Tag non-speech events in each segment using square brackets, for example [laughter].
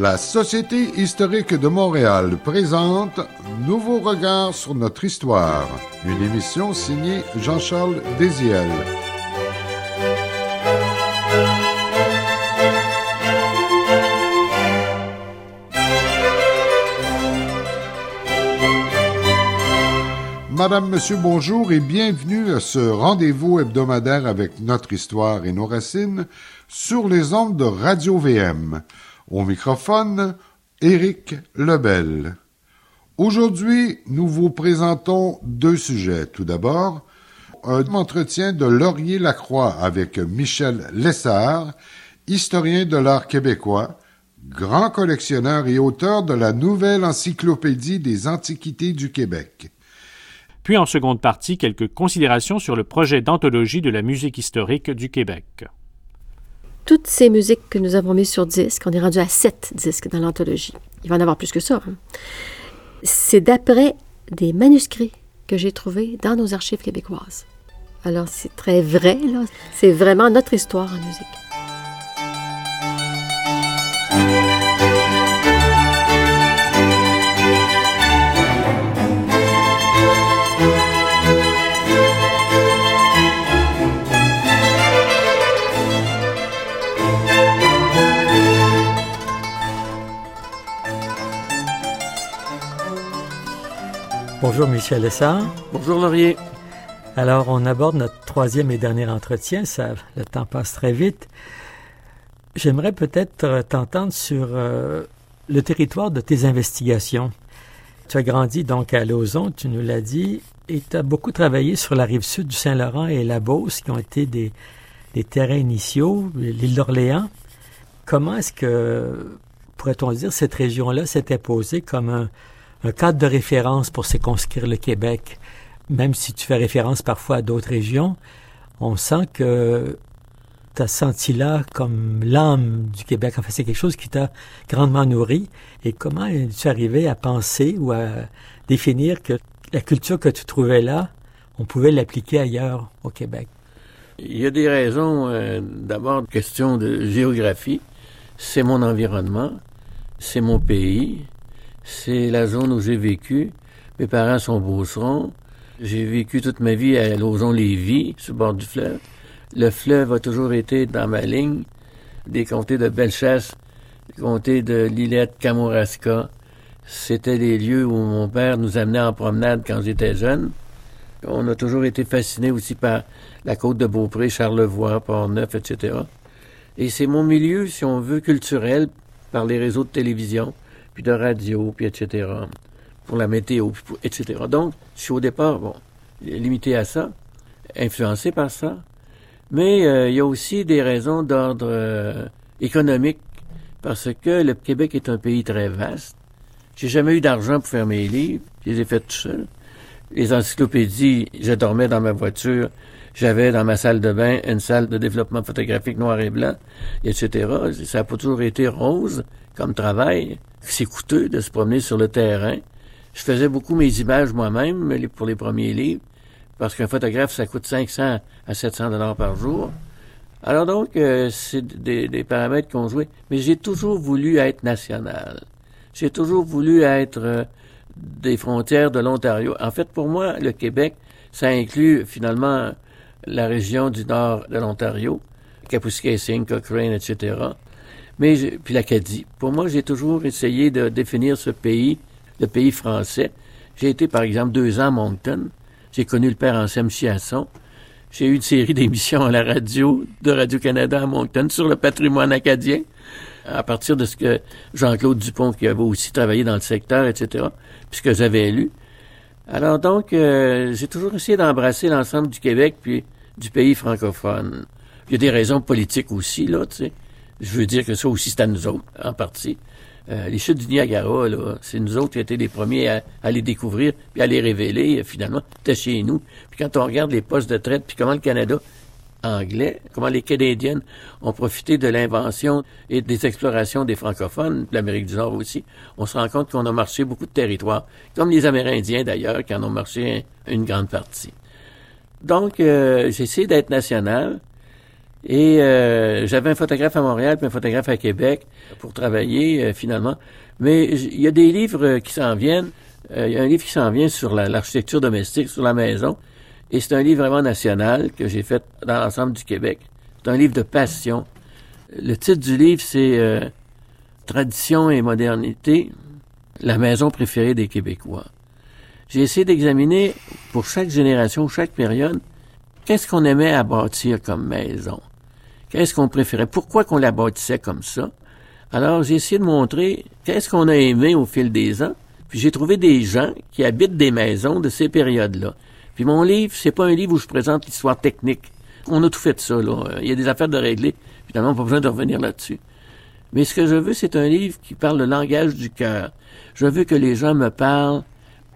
La Société historique de Montréal présente Nouveau regard sur notre histoire, une émission signée Jean-Charles Désiel. Madame, Monsieur, bonjour et bienvenue à ce rendez-vous hebdomadaire avec notre histoire et nos racines sur les ondes de Radio VM. Au microphone, Éric Lebel. Aujourd'hui, nous vous présentons deux sujets. Tout d'abord, un entretien de Laurier Lacroix avec Michel Lessard, historien de l'art québécois, grand collectionneur et auteur de la nouvelle encyclopédie des antiquités du Québec. Puis en seconde partie, quelques considérations sur le projet d'anthologie de la musique historique du Québec toutes ces musiques que nous avons mises sur disque, on est rendu à sept disques dans l'anthologie. Il va en avoir plus que ça. Hein. C'est d'après des manuscrits que j'ai trouvés dans nos archives québécoises. Alors c'est très vrai, là. C'est vraiment notre histoire en musique. Bonjour Michel Essard. Bonjour Laurier. Alors, on aborde notre troisième et dernier entretien. Ça, le temps passe très vite. J'aimerais peut-être t'entendre sur euh, le territoire de tes investigations. Tu as grandi donc à Lauson, tu nous l'as dit, et tu as beaucoup travaillé sur la rive sud du Saint-Laurent et la Beauce, qui ont été des, des terrains initiaux, l'île d'Orléans. Comment est-ce que, pourrait-on dire, cette région-là s'était posée comme un, un cadre de référence pour circonscrire le Québec, même si tu fais référence parfois à d'autres régions, on sent que tu as senti là comme l'âme du Québec. En fait, c'est quelque chose qui t'a grandement nourri. Et comment es-tu arrivé à penser ou à définir que la culture que tu trouvais là, on pouvait l'appliquer ailleurs au Québec? Il y a des raisons. Euh, D'abord, question de géographie. C'est mon environnement, c'est mon pays, c'est la zone où j'ai vécu. Mes parents sont beaucerons. J'ai vécu toute ma vie à Lauson-Lévis, sur le bord du fleuve. Le fleuve a toujours été dans ma ligne. Des comtés de Bellechasse, des comtés de Lillette, Kamouraska. C'était des lieux où mon père nous amenait en promenade quand j'étais jeune. On a toujours été fascinés aussi par la côte de Beaupré, Charlevoix, Port-Neuf, etc. Et c'est mon milieu, si on veut, culturel, par les réseaux de télévision puis de radio, puis etc. Pour la météo, etc. Donc, je suis au départ, bon, limité à ça, influencé par ça. Mais euh, il y a aussi des raisons d'ordre euh, économique, parce que le Québec est un pays très vaste. J'ai jamais eu d'argent pour faire mes livres, je les ai fait tout seul. Les encyclopédies, je dormais dans ma voiture, j'avais dans ma salle de bain une salle de développement photographique noir et blanc, etc. Ça n'a pas toujours été rose comme travail. C'est coûteux de se promener sur le terrain. Je faisais beaucoup mes images moi-même pour les premiers livres, parce qu'un photographe, ça coûte 500 à 700 dollars par jour. Alors donc, euh, c'est des, paramètres qu'on jouait. Mais j'ai toujours voulu être national. J'ai toujours voulu être euh, des frontières de l'Ontario. En fait, pour moi, le Québec, ça inclut finalement la région du nord de l'Ontario, Kapuskasing, Cochrane, etc. Mais puis l'Acadie. Pour moi, j'ai toujours essayé de définir ce pays, le pays français. J'ai été, par exemple, deux ans à Moncton. J'ai connu le père Anselme Chiasson. J'ai eu une série d'émissions à la radio de Radio-Canada à Moncton sur le patrimoine acadien, à partir de ce que Jean-Claude Dupont, qui avait aussi travaillé dans le secteur, etc., puisque j'avais lu. Alors donc, euh, j'ai toujours essayé d'embrasser l'ensemble du Québec puis du pays francophone. Il y a des raisons politiques aussi, là, tu sais. Je veux dire que ça aussi, c'est à nous autres, en partie. Euh, les chutes du Niagara, là, c'est nous autres qui étions les premiers à, les découvrir puis à les révéler, euh, finalement, c'était chez nous. Puis quand on regarde les postes de traite, puis comment le Canada anglais, comment les Canadiennes ont profité de l'invention et des explorations des francophones, l'Amérique du Nord aussi, on se rend compte qu'on a marché beaucoup de territoires, comme les Amérindiens d'ailleurs, qui en ont marché une grande partie. Donc, euh, j'essaie d'être national, Et euh, j'avais un photographe à Montréal puis un photographe à Québec pour travailler euh, finalement. Mais il y a des livres qui s'en viennent. Euh, il y a un livre qui s'en vient sur l'architecture domestique, sur la maison. Et c'est un livre vraiment national que j'ai fait dans l'ensemble du Québec. C'est un livre de passion. Le titre du livre, c'est Tradition et modernité, la maison préférée des Québécois. J'ai essayé d'examiner pour chaque génération, chaque période, qu'est-ce qu'on aimait à bâtir comme maison? Qu'est-ce qu'on préférait? Pourquoi qu'on la bâtissait comme ça? Alors, j'ai essayé de montrer qu'est-ce qu'on a aimé au fil des ans. Puis j'ai trouvé des gens qui habitent des maisons de ces périodes-là. Puis mon livre, c'est pas un livre où je présente l'histoire technique. On a tout fait de ça, là. Il y a des affaires de régler. Finalement, pas besoin de revenir là-dessus. Mais ce que je veux, c'est un livre qui parle le langage du cœur. Je veux que les gens me parlent.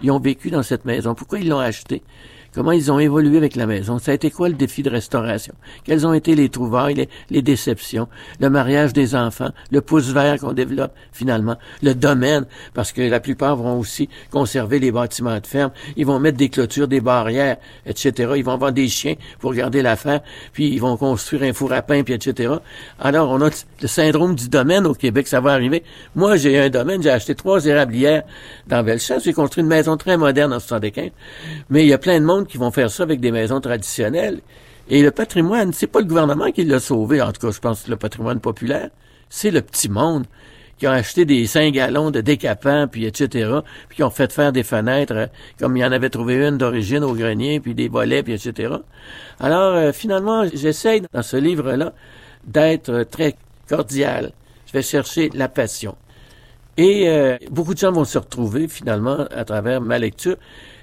Ils ont vécu dans cette maison. Pourquoi ils l'ont acheté? Comment ils ont évolué avec la maison? Ça a été quoi le défi de restauration? Quelles ont été les trouvailles, les, déceptions, le mariage des enfants, le pouce vert qu'on développe finalement, le domaine, parce que la plupart vont aussi conserver les bâtiments de ferme, ils vont mettre des clôtures, des barrières, etc. Ils vont avoir des chiens pour garder l'affaire, puis ils vont construire un four à pain, puis etc. Alors, on a le syndrome du domaine au Québec, ça va arriver. Moi, j'ai un domaine, j'ai acheté trois érablières dans Bellechasse, j'ai construit une maison très moderne en 75, mais il y a plein de monde qui vont faire ça avec des maisons traditionnelles. Et le patrimoine, c'est pas le gouvernement qui l'a sauvé, en tout cas, je pense que le patrimoine populaire, c'est le petit monde qui a acheté des 5 gallons de décapants, puis etc., puis qui ont fait faire des fenêtres, euh, comme il y en avait trouvé une d'origine au grenier, puis des volets, puis etc. Alors, euh, finalement, j'essaye, dans ce livre-là, d'être très cordial. Je vais chercher la passion. Et euh, beaucoup de gens vont se retrouver, finalement, à travers ma lecture.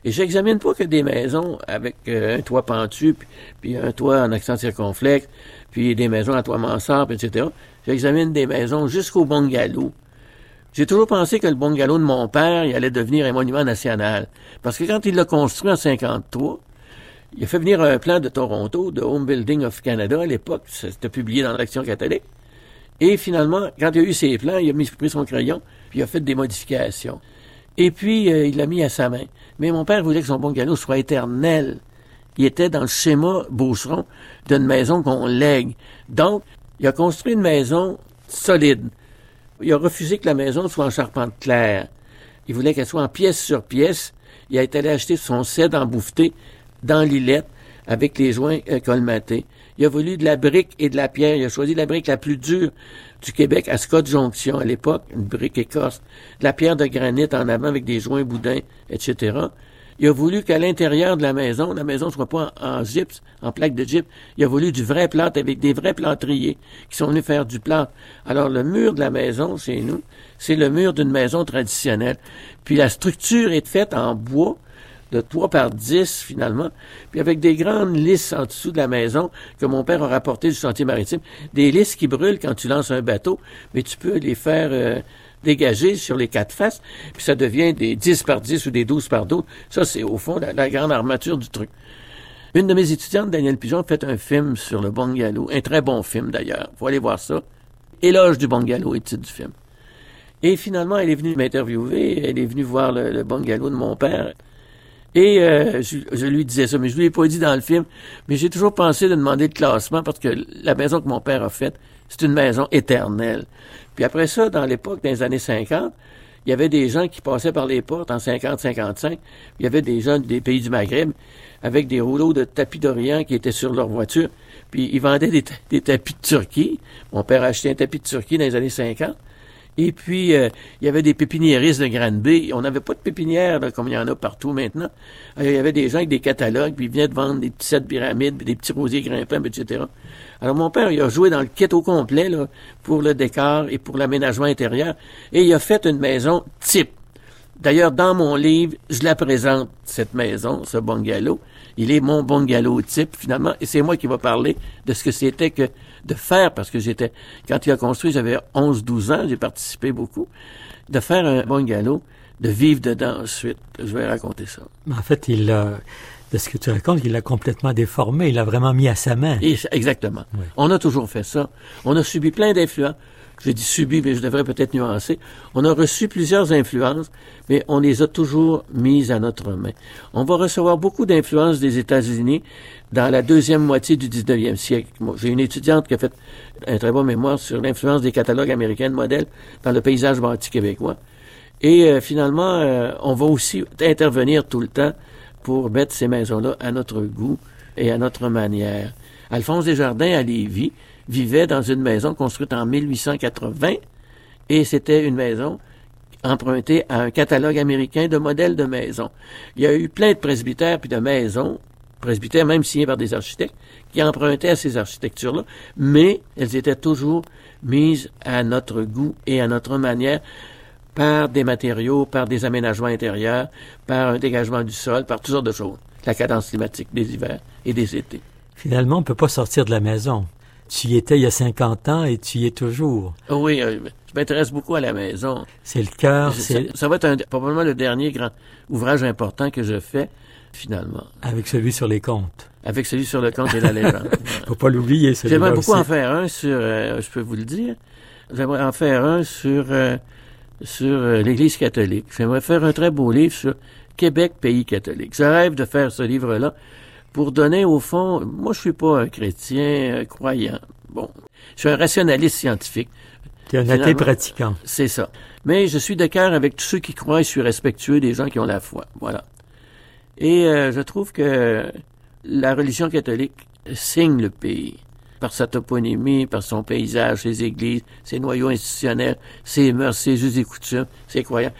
Et j'examine pas que des maisons avec euh, un toit pentu, puis, un toit en accent circonflexe, puis des maisons à toit mansarde, etc. J'examine des maisons jusqu'au bungalow. J'ai toujours pensé que le bungalow de mon père, allait devenir un monument national. Parce que quand il l'a construit en 53, il a fait venir un plan de Toronto, de Home Building of Canada à l'époque, c'était publié dans l'Action catholique. Et finalement, quand il a eu ses plans, il a mis, son crayon, puis il a fait des modifications. Et puis, euh, il l'a mis à sa main. Mais mon père voulait que son bungalow soit éternel. Il était dans le schéma Beaucheron d'une maison qu'on lègue. Donc, il a construit une maison solide. Il a refusé que la maison soit en charpente claire. Il voulait qu'elle soit en pièce sur pièce. Il a été allé acheter son cèdre en bouffeté dans l'îlette avec les joints euh, colmatés. Il a voulu de la brique et de la pierre. Il a choisi la brique la plus dure du Québec à Scott Jonction à l'époque, une brique écorce, de la pierre de granit en avant avec des joints boudins, etc. Il a voulu qu'à l'intérieur de la maison, la maison ne soit pas en, gypse, en plaque de gypse. Il a voulu du vrai plâtre avec des vrais plâtriers qui sont venus faire du plâtre. Alors le mur de la maison, chez nous, c'est le mur d'une maison traditionnelle. Puis la structure est faite en bois, de 3 par 10 finalement, puis avec des grandes lisses en dessous de la maison que mon père a rapporté du chantier maritime, des lisses qui brûlent quand tu lances un bateau, mais tu peux les faire euh, dégager sur les quatre faces, puis ça devient des 10 par 10 ou des 12 par 12. Ça, c'est au fond la, grande armature du truc. Une de mes étudiantes, Danielle Pigeon, a fait un film sur le bungalow, un très bon film d'ailleurs, faut aller voir ça. Éloge du bungalow est le du film. Et finalement, elle est venue m'interviewer, elle est venue voir le, le bungalow de mon père. Et euh, je, lui disais ça, mais je lui ai pas dit dans le film. Mais j'ai toujours pensé de demander le classement parce que la maison que mon père a faite, c'est une maison éternelle. Puis après ça, dans l'époque des années 50, il y avait des gens qui passaient par les portes en 50-55. Il y avait des gens des pays du Maghreb avec des rouleaux de tapis d'Orient qui étaient sur leur voiture. Puis ils vendaient des, des tapis de Turquie. Mon père a acheté un tapis de Turquie dans les années 50. Et puis, euh, il y avait des pépiniéristes de Granby. On n'avait pas de pépinière comme il y en a partout maintenant. Euh, il y avait des gens avec des catalogues, puis ils venaient de vendre des petits sets pyramides, des petits rosiers grimpants, etc. Alors, mon père, il a joué dans le kit au complet là, pour le décor et pour l'aménagement intérieur. Et il a fait une maison type. D'ailleurs, dans mon livre, je la présente, cette maison, ce bungalow. Il est mon bungalow type, finalement, et c'est moi qui vais parler de ce que c'était que de faire, parce que j'étais, quand il a construit, j'avais 11, 12 ans, j'ai participé beaucoup, de faire un bungalow, de vivre dedans ensuite. Je vais raconter ça. En fait, il a, de ce que tu racontes, il l'a complètement déformé, il l'a vraiment mis à sa main. exactement. On a toujours fait ça. On a subi plein d'influences. J'ai dit subi, mais je devrais peut-être nuancer. On a reçu plusieurs influences, mais on les a toujours mises à notre main. On va recevoir beaucoup d'influences des États-Unis, dans la deuxième moitié du 19e siècle. J'ai une étudiante qui a fait un très bon mémoire sur l'influence des catalogues américains de modèles dans le paysage bâti québécois. Et euh, finalement, euh, on va aussi intervenir tout le temps pour mettre ces maisons-là à notre goût et à notre manière. Alphonse Desjardins à Lévis vivait dans une maison construite en 1880 et c'était une maison empruntée à un catalogue américain de modèles de maisons. Il y a eu plein de presbytères puis de maisons presbytères, même signés par des architectes, qui empruntaient à ces architectures-là, mais elles étaient toujours mises à notre goût et à notre manière par des matériaux, par des aménagements intérieurs, par un dégagement du sol, par toutes sortes de choses. La cadence climatique des hivers et des étés. Finalement, on ne peut pas sortir de la maison. Tu y étais il y a 50 ans et tu y es toujours. Oui, euh, je m'intéresse beaucoup à la maison. C'est le cœur. Ça, ça, va être probablement le dernier grand ouvrage important que je fais finalement. Avec celui sur les comptes. Avec celui sur le compte et la légende. [laughs] Faut pas l'oublier, celui J'aimerais beaucoup en faire un sur, euh, je peux vous le dire, j'aimerais en faire un sur, euh, sur euh, l'Église catholique. J'aimerais faire un très beau livre sur Québec, pays catholique. Je rêve de faire ce livre-là pour donner au fond, moi je suis pas un chrétien croyant. Bon, je suis un rationaliste scientifique. Tu es un athée pratiquant. C'est ça. Mais je suis de cœur avec tous ceux qui croient et je suis respectueux des gens qui ont la foi. Voilà. Et euh, je trouve que la religion catholique signe le pays par sa toponymie, par son paysage, ses églises, ses noyaux institutionnels, ses mœurs, ses us et coutumes, ses croyances,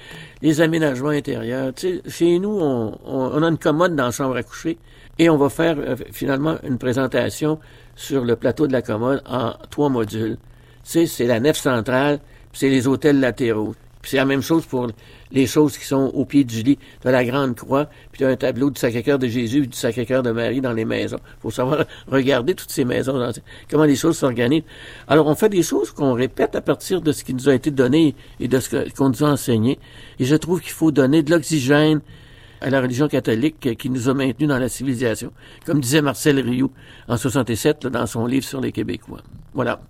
les aménagements intérieurs. Tu sais, chez nous, on, on, a une commode dans la chambre à coucher et on va faire euh, finalement une présentation sur le plateau de la commode en trois modules. Tu sais, c'est la nef centrale, c'est les hôtels latéraux. Puis c'est la même chose pour les choses qui sont au pied du lit. As la grande croix, puis tu un tableau du Sacré-Cœur de Jésus du Sacré-Cœur de Marie dans les maisons. Il faut savoir [laughs] regarder toutes ces maisons, comment les choses s'organisent. Alors, on fait des choses qu'on répète à partir de ce qui nous a été donné et de ce qu'on nous a enseigné. Et je trouve qu'il faut donner de l'oxygène à la religion catholique qui nous a maintenus dans la civilisation. Comme disait Marcel Rioux en 67 dans son livre sur les Québécois. Voilà.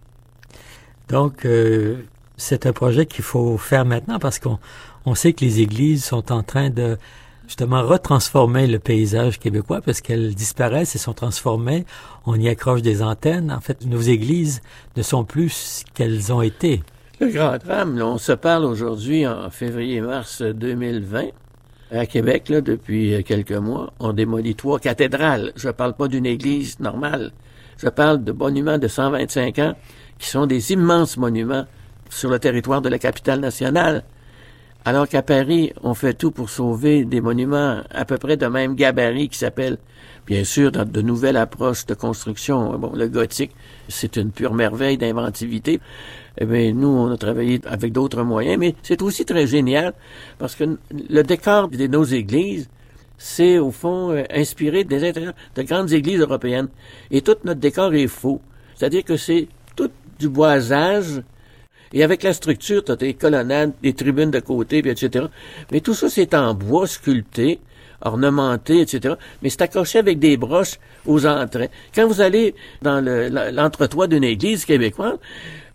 Donc, euh, c'est un projet qu'il faut faire maintenant parce qu'on on sait que les églises sont en train de justement retransformer le paysage québécois parce qu'elles disparaissent et sont transformées. On y accroche des antennes. En fait, nos églises ne sont plus ce qu'elles ont été. Le grand drame, on se parle aujourd'hui en février-mars 2020. À Québec, là, depuis quelques mois, on démolit trois cathédrales. Je ne parle pas d'une église normale. Je parle de monuments de 125 ans qui sont des immenses monuments sur le territoire de la capitale nationale. Alors qu'à Paris, on fait tout pour sauver des monuments à peu près de même gabarit qui s'appellent, bien sûr, dans de nouvelles approches de construction. Bon, le gothique, c'est une pure merveille d'inventivité. Eh bien, nous, on a travaillé avec d'autres moyens, mais c'est aussi très génial parce que le décor de nos églises, c'est au fond euh, inspiré des intérieurs de grandes églises européennes. Et tout notre décor est faux. C'est-à-dire que c'est tout du boisage et avec la structure, tu as des colonnades, des tribunes de côté, etc. Mais tout ça, c'est en bois sculpté, ornementé, etc. Mais c'est accroché avec des broches aux entrées. Quand vous allez dans l'entretoit d'une église québécoise,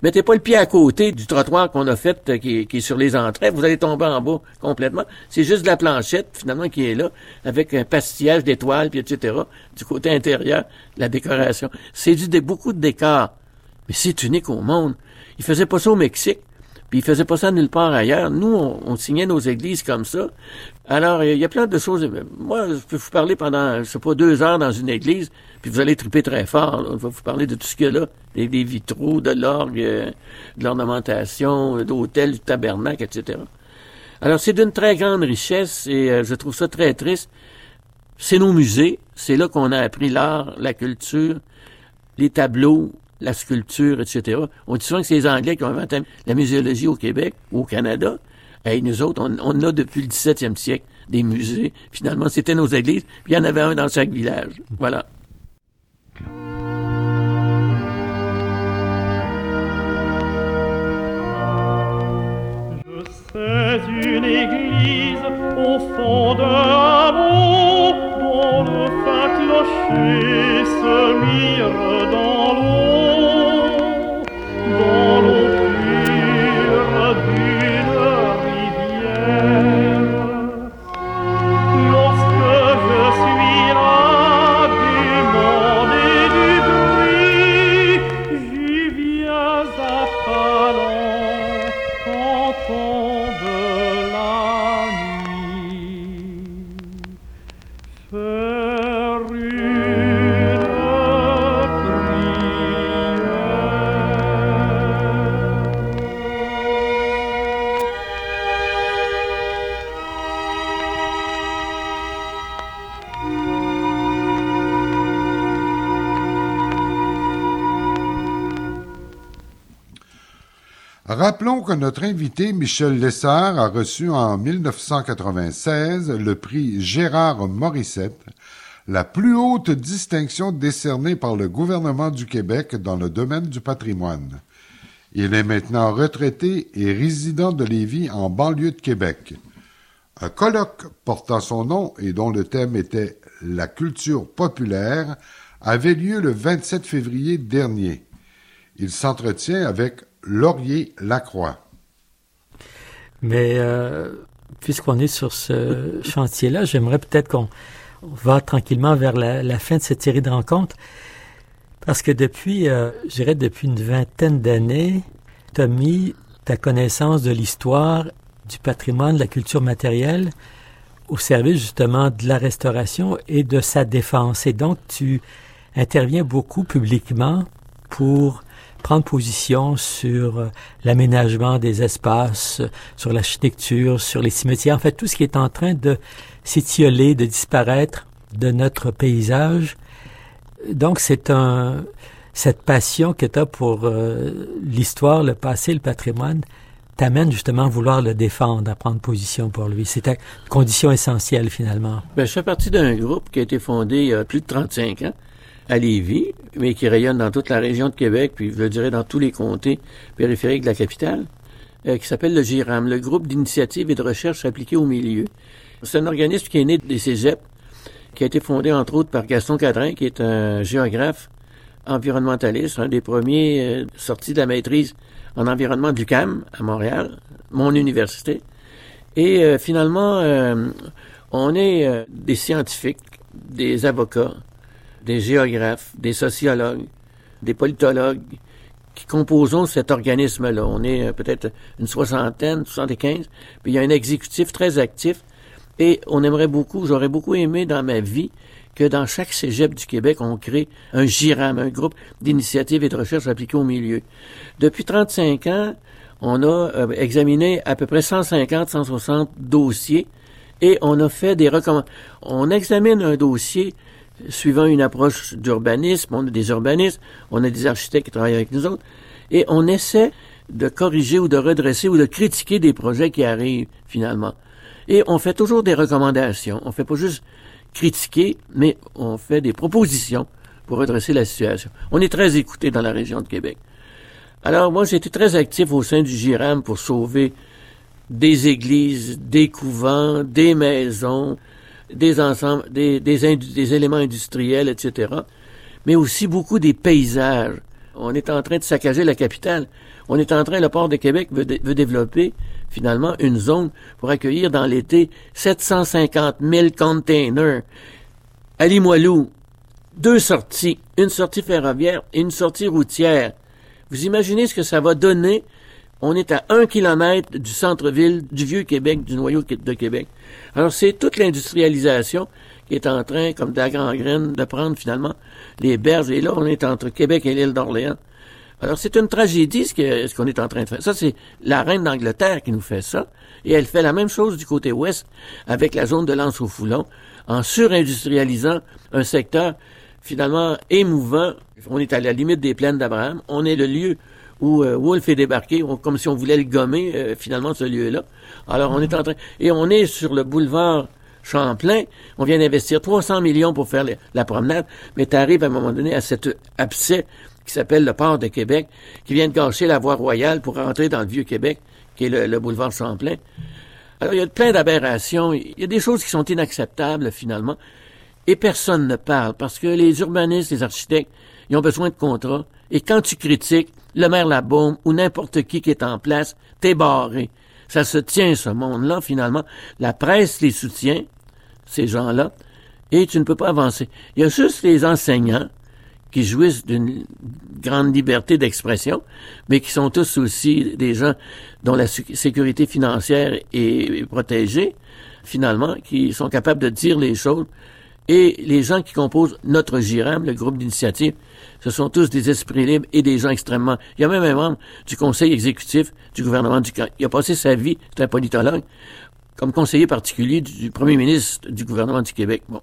mettez pas le pied à côté du trottoir qu'on a fait euh, qui, qui, est sur les entrées. Vous allez tomber en bas complètement. C'est juste de la planchette, finalement, qui est là, avec un pastillage d'étoiles, puis etc. Du côté intérieur, la décoration. C'est du beaucoup de décors. Mais c'est unique au monde. Il faisait pas ça au Mexique, puis il faisait pas ça nulle part ailleurs. Nous, on, signait nos églises comme ça. Alors, il y a plein de choses. Moi, je peux vous parler pendant, je sais pas, deux heures dans une église, puis vous allez triper très fort. Je vais vous parler de tout ce qu'il y a là. Des, vitraux, de l'orgue, euh, de l'ornementation, d'hôtels, du tabernacle, etc. Alors, c'est d'une très grande richesse et euh, je trouve ça très triste. C'est nos musées. C'est là qu'on a appris l'art, la culture, les tableaux, la sculpture, etc. On dit souvent que c'est les Anglais qui ont inventé la muséologie au Québec au Canada. Et nous autres, on, a depuis le 17e siècle des musées. Finalement, c'était nos églises, puis il y en avait un dans chaque village. Voilà. Une église au fond dont le se mire dans l'eau. Lorsque Rappelons que notre invité Michel Lessard a reçu en 1996 le prix Gérard Morissette, la plus haute distinction décernée par le gouvernement du Québec dans le domaine du patrimoine. Il est maintenant retraité et résident de Lévis en banlieue de Québec. Un colloque portant son nom et dont le thème était la culture populaire avait lieu le 27 février dernier. Il s'entretient avec Laurier Lacroix. Mais euh, puisqu'on est sur ce [laughs] chantier-là, j'aimerais peut-être qu'on va tranquillement vers la, fin de cette série de rencontres. Parce que depuis, euh, je dirais depuis une vingtaine d'années, tu as mis ta connaissance de l'histoire, du patrimoine, de la culture matérielle au service justement de la restauration et de sa défense. Et donc, tu interviens beaucoup publiquement pour prendre position sur euh, l'aménagement des espaces, sur l'architecture, sur les cimetières, en fait tout ce qui est en train de s'étioler, de disparaître de notre paysage. Donc c'est un cette passion que tu as pour euh, l'histoire, le passé, le patrimoine t'amène justement à vouloir le défendre, à prendre position pour lui. C'est une condition essentielle finalement. Ben, je fais partie d'un groupe qui a été fondé il y a plus de 35 ans à Lévis, mais qui rayonne dans toute la région de Québec, puis je dirais dans tous les comtés périphériques de la capitale, euh, qui s'appelle le GIRAM, le groupe d'initiative et de recherche appliquée au milieu. C'est un organisme qui est né des cégeps, qui a été fondé entre autres par Gaston Cadrin, qui est un géographe environnementaliste, un des premiers euh, sortis de la maîtrise en environnement du CAM à Montréal, mon université. Et euh, finalement, on est des scientifiques, des avocats, des géographes, des sociologues, des politologues qui composons cet organisme-là. On est euh, peut-être une soixantaine, soixante-quinze, puis il y a un exécutif très actif, et on aimerait beaucoup, j'aurais beaucoup aimé dans ma vie que dans chaque cégep du Québec, on crée un GIRAM, un groupe d'initiative et de recherche appliquée au milieu. Depuis 35 ans, on a euh, examiné à peu près 150, 160 dossiers et on a fait des recommandations. On examine un dossier suivant une approche d'urbanisme, on a des urbanistes, on a des architectes qui travaillent avec nous autres, et on essaie de corriger ou de redresser ou de critiquer des projets qui arrivent finalement. Et on fait toujours des recommandations. On fait pas juste critiquer, mais on fait des propositions pour redresser la situation. On est très écouté dans la région de Québec. Alors moi, j'ai été très actif au sein du GIRAM pour sauver des églises, des couvents, des maisons, des ensembles, des, des, éléments industriels, etc., mais aussi beaucoup des paysages. On est en train de saccager la capitale. On est en train, le port de Québec veut, développer finalement une zone pour accueillir dans l'été 750 000 containers. À Limoilou, deux sorties, une sortie ferroviaire et une sortie routière. Vous imaginez ce que ça va donner on est à un kilomètre du centre-ville du vieux Québec, du noyau de Québec. Alors c'est toute l'industrialisation qui est en train, comme de la graine, de prendre finalement les berges. Et là, on est entre Québec et l'île d'Orléans. Alors c'est une tragédie ce qu'on est en train de faire. Ça, c'est la reine d'Angleterre qui nous fait ça. Et elle fait la même chose du côté ouest avec la zone de l'Anse au Foulon, en surindustrialisant un secteur finalement émouvant. On est à la limite des plaines d'Abraham. On est le lieu où euh, Wolf est débarqué, comme si on voulait le gommer, euh, finalement, ce lieu-là. Alors, on est en train... Et on est sur le boulevard Champlain. On vient d'investir 300 millions pour faire la promenade, mais tu arrives à un moment donné à cet abcès qui s'appelle le port de Québec, qui vient de gâcher la voie royale pour rentrer dans le vieux Québec, qui est le, le boulevard Champlain. Alors, il y a plein d'aberrations. Il y a des choses qui sont inacceptables, finalement. Et personne ne parle, parce que les urbanistes, les architectes, ils ont besoin de contrats. Et quand tu critiques, le maire Labaume ou n'importe qui qui est en place, t'es barré. Ça se tient, ce monde-là, finalement. La presse les soutient, ces gens-là, et tu ne peux pas avancer. Il y a juste les enseignants qui jouissent d'une grande liberté d'expression, mais qui sont tous aussi des gens dont la sécurité financière est protégée, finalement, qui sont capables de dire les choses. Et les gens qui composent notre GIRAM, le groupe d'initiative, ce sont tous des esprits libres et des gens extrêmement... Il y a même un membre du conseil exécutif du gouvernement du... Il a passé sa vie, c'est un politologue, comme conseiller particulier du, premier ministre du gouvernement du Québec. Bon.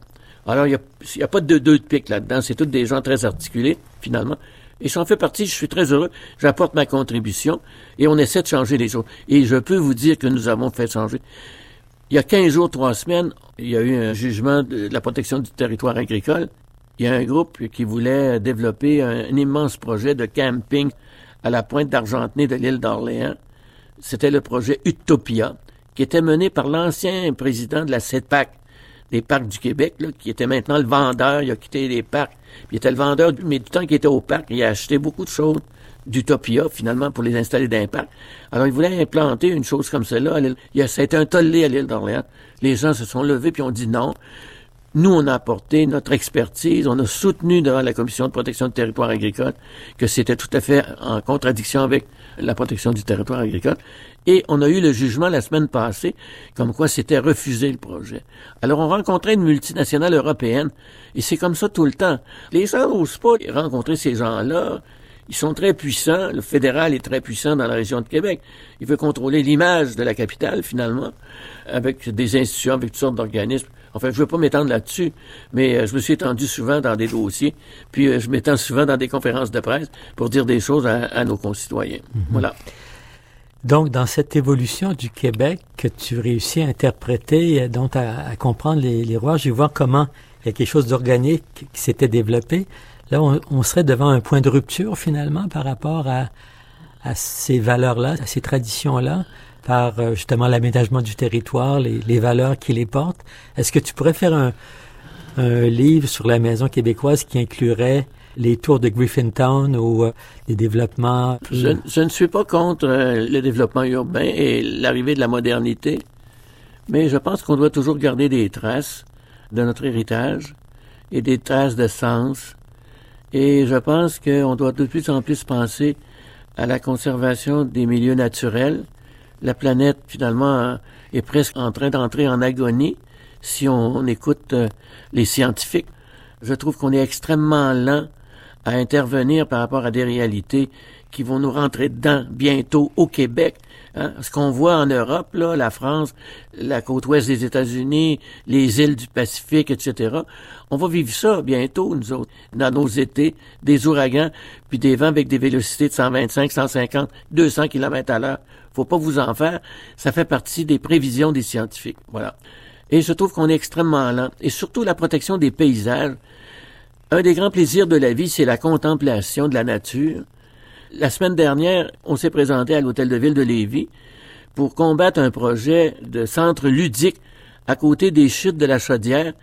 Alors, il n'y a, a, pas de deux de pique là-dedans. C'est tous des gens très articulés, finalement. Et j'en fais partie, je suis très heureux, j'apporte ma contribution et on essaie de changer les choses. Et je peux vous dire que nous avons fait changer. Il y a 15 jours, trois semaines, il y a eu un jugement de la protection du territoire agricole. Il y a un groupe qui voulait développer un, immense projet de camping à la pointe d'Argentenay de l'île d'Orléans. C'était le projet Utopia, qui était mené par l'ancien président de la CEPAC, des parcs du Québec, qui était maintenant le vendeur. Il a quitté les parcs. il était le vendeur, mais du temps qu'il était au parc, il a acheté beaucoup de choses d'Utopia, finalement, pour les installer parc. Alors, il voulait implanter une chose comme celle-là. Été un tollé à l'île d'Orléans. Les gens se sont levés puis ont dit non. Nous, on a apporté notre expertise, on a soutenu devant la Commission de protection du territoire agricole que c'était tout à fait en contradiction avec la protection du territoire agricole. Et on a eu le jugement la semaine passée, comme quoi c'était refusé le projet. Alors on rencontrait une multinationale européenne, et c'est comme ça tout le temps. Les gens n'osent pas rencontrer ces gens-là. Ils sont très puissants. Le fédéral est très puissant dans la région de Québec. Il veut contrôler l'image de la capitale, finalement, avec des institutions, avec toutes sortes d'organismes. Enfin, je ne veux pas m'étendre là-dessus, mais euh, je me suis étendu souvent dans des dossiers, puis euh, je m'étends souvent dans des conférences de presse pour dire des choses à, nos concitoyens. Mhm. Voilà. Donc, dans cette évolution du Québec que tu réussis à interpréter, euh, donc à, comprendre les, les rouages, je voir comment il y a quelque chose d'organique qui s'était développé. Là, on, serait devant un point de rupture finalement par rapport à, ces valeurs-là, à ces traditions-là par euh, justement l'aménagement du territoire, les, valeurs qui les portent. Est-ce que tu pourrais faire un, un, livre sur la maison québécoise qui inclurait les tours de Griffintown ou euh, les développements? Je, je, ne suis pas contre euh, le développement urbain et l'arrivée de la modernité, mais je pense qu'on doit toujours garder des traces de notre héritage et des traces de sens. Et je pense qu'on doit de plus en plus penser à la conservation des milieux naturels la planète finalement est presque en train d'entrer en agonie si on, écoute euh, les scientifiques. Je trouve qu'on est extrêmement lent à intervenir par rapport à des réalités qui vont nous rentrer dedans bientôt au Québec. Hein? Ce qu'on voit en Europe, là, la France, la côte ouest des États-Unis, les îles du Pacifique, etc. On va vivre ça bientôt, nous autres, dans nos étés, des ouragans, puis des vents avec des vélocités de 125, 150, 200 km à l'heure. Faut pas vous en faire. Ça fait partie des prévisions des scientifiques. Voilà. Et je trouve qu'on est extrêmement lent. Et surtout la protection des paysages. Un des grands plaisirs de la vie, c'est la contemplation de la nature. La semaine dernière, on s'est présenté à l'hôtel de ville de Lévis pour combattre un projet de centre ludique à côté des chutes de la Chaudière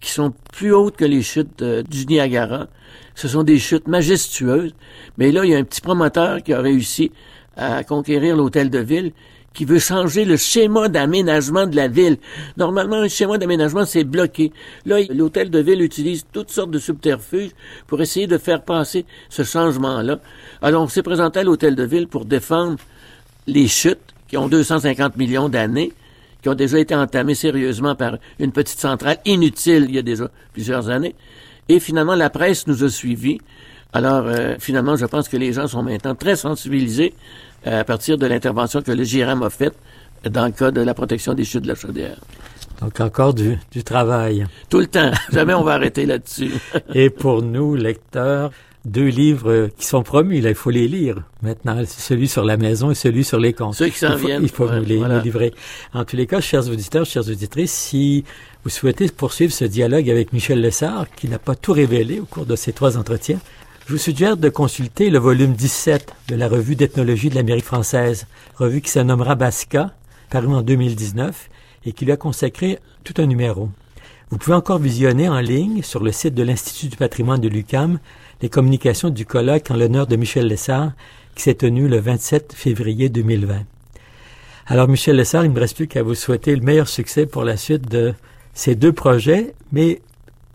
qui sont plus hautes que les chutes du Niagara. Ce sont des chutes majestueuses. Mais là, il y a un petit promoteur qui a réussi à conquérir l'hôtel de ville qui veut changer le schéma d'aménagement de la ville. Normalement, un schéma d'aménagement, c'est bloqué. Là, l'hôtel de ville utilise toutes sortes de subterfuges pour essayer de faire passer ce changement-là. Alors, on s'est présenté à l'hôtel de ville pour défendre les chutes qui ont 250 millions d'années, qui ont déjà été entamées sérieusement par une petite centrale inutile il y a déjà plusieurs années. Et finalement, la presse nous a suivis. Alors, euh, finalement, je pense que les gens sont maintenant très sensibilisés à partir de l'intervention que le GRM a faite dans le cas de la protection des chutes de la chaudière. Donc encore du, du travail. Tout le temps. [laughs] Jamais on va arrêter là-dessus. [laughs] Et pour nous, lecteurs, deux livres qui sont promis, là, il faut les lire. Maintenant, celui sur la maison et celui sur les comptes. Ceux qui s'en viennent. Il faut les, les, livrer. En tous les cas, chers auditeurs, chères auditrices, si vous souhaitez poursuivre ce dialogue avec Michel Lessard, qui n'a pas tout révélé au cours de ces trois entretiens, je vous suggère de consulter le volume 17 de la revue d'ethnologie de l'Amérique française, revue qui se nommera Basca, paru en 2019 et qui lui a consacré tout un numéro. Vous pouvez encore visionner en ligne sur le site de l'Institut du patrimoine de l'UCAM les communications du colloque en l'honneur de Michel Lessard qui s'est tenu le 27 février 2020. Alors Michel Lessard, il ne me reste plus qu'à vous souhaiter le meilleur succès pour la suite de ces deux projets, mais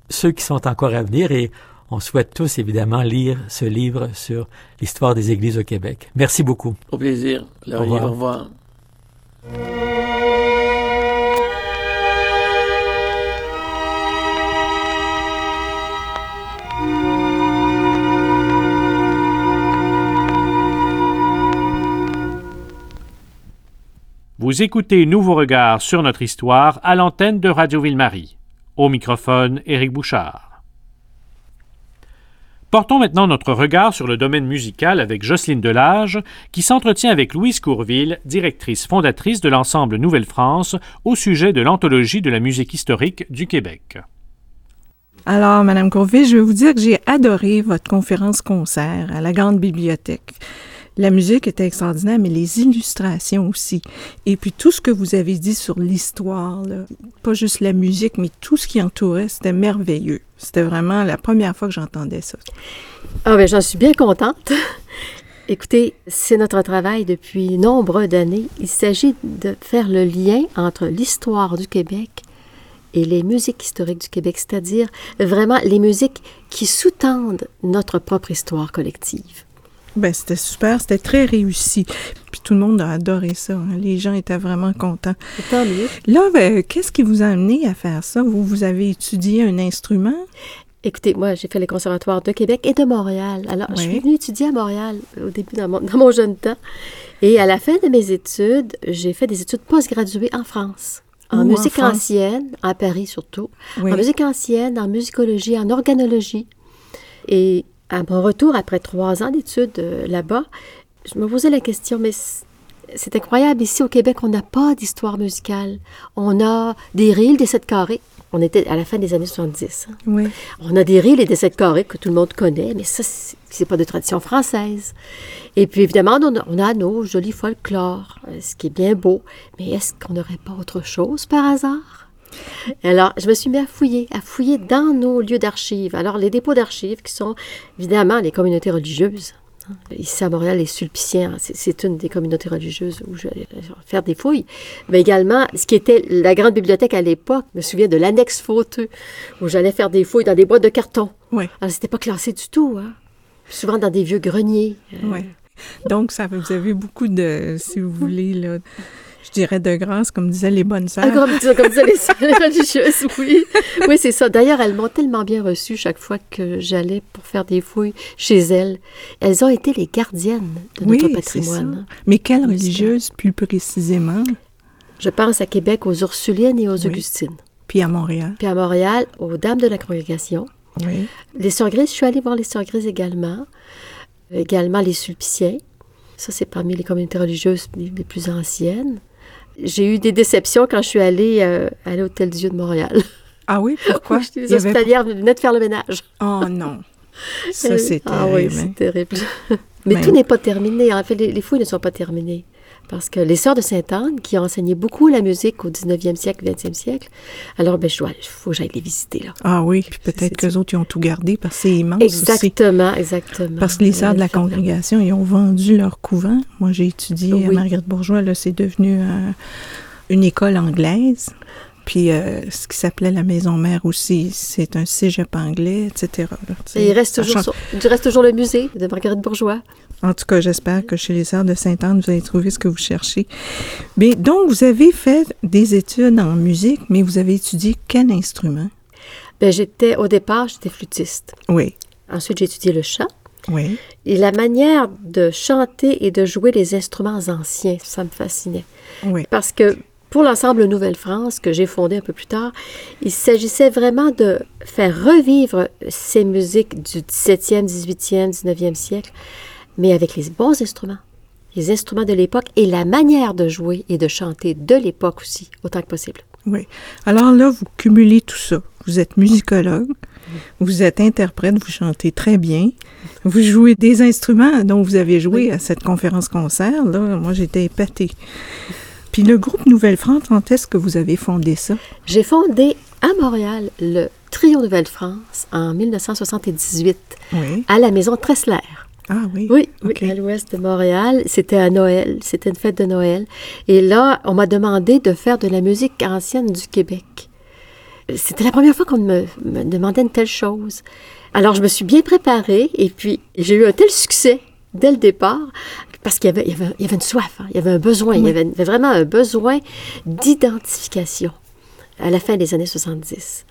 ceux qui sont encore à venir et on souhaite tous évidemment lire ce livre sur l'histoire des églises au Québec. Merci beaucoup. Au plaisir. Au revoir. Au revoir. Vous écoutez Nouveau Regard sur notre histoire à l'antenne de Radio Ville-Marie. Au microphone, Éric Bouchard. Portons maintenant notre regard sur le domaine musical avec Jocelyne Delage, qui s'entretient avec Louise Courville, directrice fondatrice de l'ensemble Nouvelle-France, au sujet de l'anthologie de la musique historique du Québec. Alors, Madame Courville, je vais vous dire que j'ai adoré votre conférence-concert à la Grande Bibliothèque. La musique était extraordinaire, mais les illustrations aussi. Et puis tout ce que vous avez dit sur l'histoire, pas juste la musique, mais tout ce qui entourait, c'était merveilleux. C'était vraiment la première fois que j'entendais ça. Ah ben j'en suis bien contente. [laughs] Écoutez, c'est notre travail depuis nombre d'années. Il s'agit de faire le lien entre l'histoire du Québec et les musiques historiques du Québec, c'est-à-dire vraiment les musiques qui sous-tendent notre propre histoire collective. Ben, c'était super, c'était très réussi. Puis tout le monde a adoré ça. Hein. Les gens étaient vraiment contents. Tant mieux. Là, ben, qu'est-ce qui vous a amené à faire ça? Vous, vous avez étudié un instrument? Écoutez, moi, j'ai fait les conservatoires de Québec et de Montréal. Alors, je suis venue étudier à Montréal au début, dans mon, dans mon, jeune temps. Et à la fin de mes études, j'ai fait des études postgraduées en France. En musique en ancienne, à Paris surtout. Oui. En musique ancienne, en musicologie, en organologie. Et à mon retour, après trois ans d'études euh, là-bas, je me posais la question, mais c'est incroyable, ici au Québec, on n'a pas d'histoire musicale. On a des reels, des sept carrés. On était à la fin des années 70. hein. Oui. On a des reels et des sept carrés que tout le monde connaît, mais ça, c'est pas de tradition française. Et puis, évidemment, on a, on a nos jolis folklores, euh, ce qui est bien beau. Mais est-ce qu'on n'aurait pas autre chose par hasard? Alors, je me suis mis à fouiller, à fouiller dans nos lieux d'archives. Alors, les dépôts d'archives qui sont, évidemment, les communautés religieuses. Ici à Montréal, les Sulpiciens, c'est- c'est une des communautés religieuses où je vais faire des fouilles. Mais également, ce qui était la grande bibliothèque à l'époque, je me souviens de l'annexe fauteux, où j'allais faire des fouilles dans des boîtes de carton. Oui. Alors, c'était pas classé du tout, hein. Souvent dans des vieux greniers. Euh, Oui. Donc, ça, vous avez beaucoup de, si vous voulez, là, je dirais de grâce, comme disaient les bonnes sœurs. Ah, comme, comme disaient les [laughs] sœurs religieuses, oui. Oui, c'est ça. D'ailleurs, elles m'ont tellement bien reçue chaque fois que j'allais pour faire des fouilles chez elles. Elles ont été les gardiennes de Oui, notre c'est patrimoine. Mais quelle Oui, c'est religieuse plus précisément? Je pense à Québec aux Ursulines et aux Oui. Augustines. Puis à Montréal. Puis à Montréal, aux Dames de la Congrégation. Oui. Les Sœurs Grises, je suis allée voir les Sœurs Grises également. Également les Sulpiciens. Ça, c'est parmi les communautés religieuses les plus anciennes. J'ai eu des déceptions quand je suis allée euh, à l'Hôtel Dieu de Montréal. Ah oui, [laughs] pourquoi? les Il y avait- hospitalières venaient de faire le ménage. Oh non. [laughs] Ça, c'est Ah oui, terrible. hein. c'est terrible. Mais Ben tout oui. n'est pas terminé. En fait, les, les fouilles ne sont pas terminées. Parce que les sœurs de Sainte-Anne, qui ont enseigné beaucoup la musique au 19e siècle, 20e siècle, alors ben, je dois, faut que j'aille les visiter. Là. Ah oui, puis peut-être qu'eux autres, ils ont tout gardé parce que c'est immense aussi. Exactement, exactement. Parce que les sœurs de la congrégation, ils ont vendu leur couvent. Moi, j'ai étudié à. Marguerite Bourgeois. Là, c'est devenu euh, une école anglaise. Puis euh, ce qui s'appelait la maison mère aussi, c'est un cégep anglais, etc. là. Et il reste, toujours, sur- il reste toujours le musée de Marguerite Bourgeois? En tout cas, j'espère que chez les sœurs de Sainte-Anne, vous allez trouver ce que vous cherchez. Mais donc, vous avez fait des études en musique, mais vous avez étudié quel instrument? Ben, j'étais, au départ, j'étais flûtiste. Oui, Ensuite, j'ai étudié le chant. oui, Et la manière de chanter et de jouer les instruments anciens, ça me fascinait. oui. Parce que pour l'ensemble Nouvelle-France, que j'ai fondé un peu plus tard, il s'agissait vraiment de faire revivre ces musiques du 17e, 18e, 19e siècle, mais avec les bons instruments, les instruments de l'époque et la manière de jouer et de chanter de l'époque aussi, autant que possible. Oui. Alors là, vous cumulez tout ça. Vous êtes musicologue, vous êtes interprète, vous chantez très bien, vous jouez des instruments dont vous avez joué à cette conférence-concert. Là, moi, j'étais épatée. Puis le groupe Nouvelle-France, quand est-ce que vous avez fondé ça? J'ai fondé à Montréal le Trio Nouvelle-France en 1978 Oui. à la maison Tressler. Ah oui. Oui, à l'ouest de Montréal. C'était à Noël. C'était une fête de Noël. Et là, on m'a demandé de faire de la musique ancienne du Québec. C'était la première fois qu'on me, me demandait une telle chose. Alors, je me suis bien préparée et puis j'ai eu un tel succès dès le départ parce qu'il y avait une soif, hein. il y avait un besoin, il, y avait, il y avait vraiment un besoin d'identification à la fin des années 70.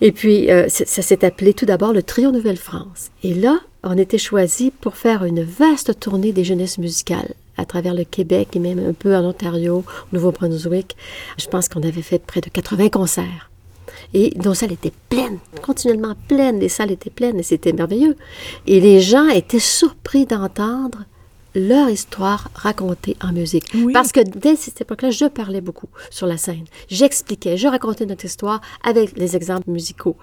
Et puis, euh, ça, s'est appelé tout d'abord le Trio Nouvelle-France. Et là, on était choisi pour faire une vaste tournée des jeunesses musicales à travers le Québec et même un peu en Ontario, au Nouveau-Brunswick. Je pense qu'on avait fait près de 80 concerts. Et nos salles étaient pleines, continuellement pleines. Les salles étaient pleines et c'était merveilleux. Et les gens étaient surpris d'entendre leur histoire racontée en musique. Oui. Parce que dès cette époque-là, je parlais beaucoup sur la scène. J'expliquais, je racontais notre histoire avec les exemples musicaux.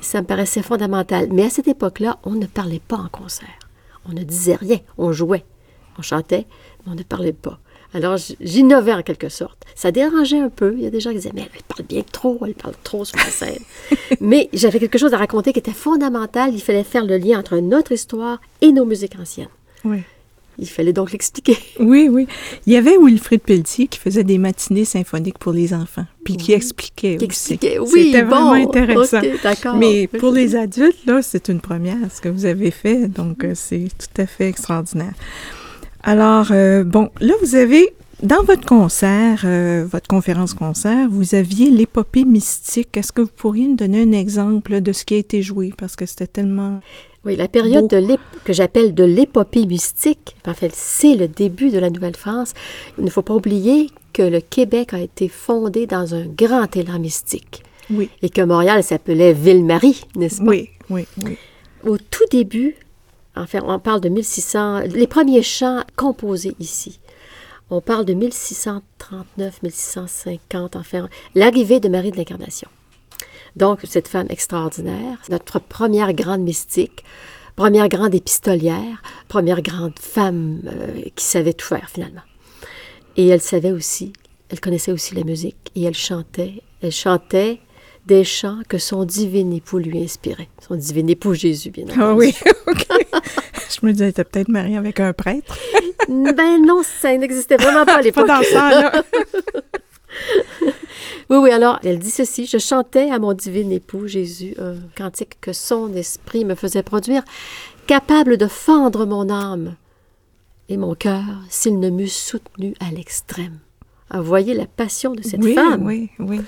Ça me paraissait fondamental. Mais à cette époque-là, on ne parlait pas en concert. On ne disait rien. On jouait, on chantait, mais on ne parlait pas. Alors, j'innovais en quelque sorte. Ça dérangeait un peu. Il y a des gens qui disaient, mais elle parle bien trop, elle parle trop sur la scène. [laughs] mais j'avais quelque chose à raconter qui était fondamental. Il fallait faire le lien entre notre histoire et nos musiques anciennes. Oui. Il fallait donc l'expliquer. [laughs] Oui, oui. Il y avait Wilfrid Pelletier qui faisait des matinées symphoniques pour les enfants, puis qui expliquait Qui aussi. expliquait. Oui, C'était bon, vraiment intéressant. d'accord. Mais pour les adultes, là, c'est une première, ce que vous avez fait, donc euh, c'est tout à fait extraordinaire. Alors, euh, bon, là, vous avez, dans votre concert, euh, votre conférence-concert, vous aviez l'épopée mystique. Est-ce que vous pourriez nous donner un exemple de ce qui a été joué? Parce que c'était tellement... Oui, la période de que j'appelle de l'épopée mystique, en fait, c'est le début de la Nouvelle-France. Il ne faut pas oublier que le Québec a été fondé dans un grand élan mystique Oui, et que Montréal s'appelait Ville-Marie, n'est-ce pas? oui, oui, oui. Au tout début, enfin, on parle de 1600, les premiers chants composés ici. On parle de 1639, 1650, enfin, l'arrivée de Marie de l'Incarnation. Donc, cette femme extraordinaire, notre première grande mystique, première grande épistolière, première grande femme euh, qui savait tout faire finalement. Et elle savait aussi, elle connaissait aussi la musique et elle chantait, elle chantait des chants que son divin époux lui inspirait. Son divin époux Jésus, bien entendu. Ah oui, [laughs] OK. Je me disais, elle était peut-être mariée avec un prêtre. Ben non, ça n'existait vraiment pas à [laughs] Pas l'époque. dans ce temps-là. [laughs] Oui, oui, alors elle dit ceci, je chantais à mon divin époux Jésus un cantique que son esprit me faisait produire, capable de fendre mon âme et mon cœur s'il ne m'eût soutenu à l'extrême. Ah, voyez la passion de cette oui, femme. oui, oui.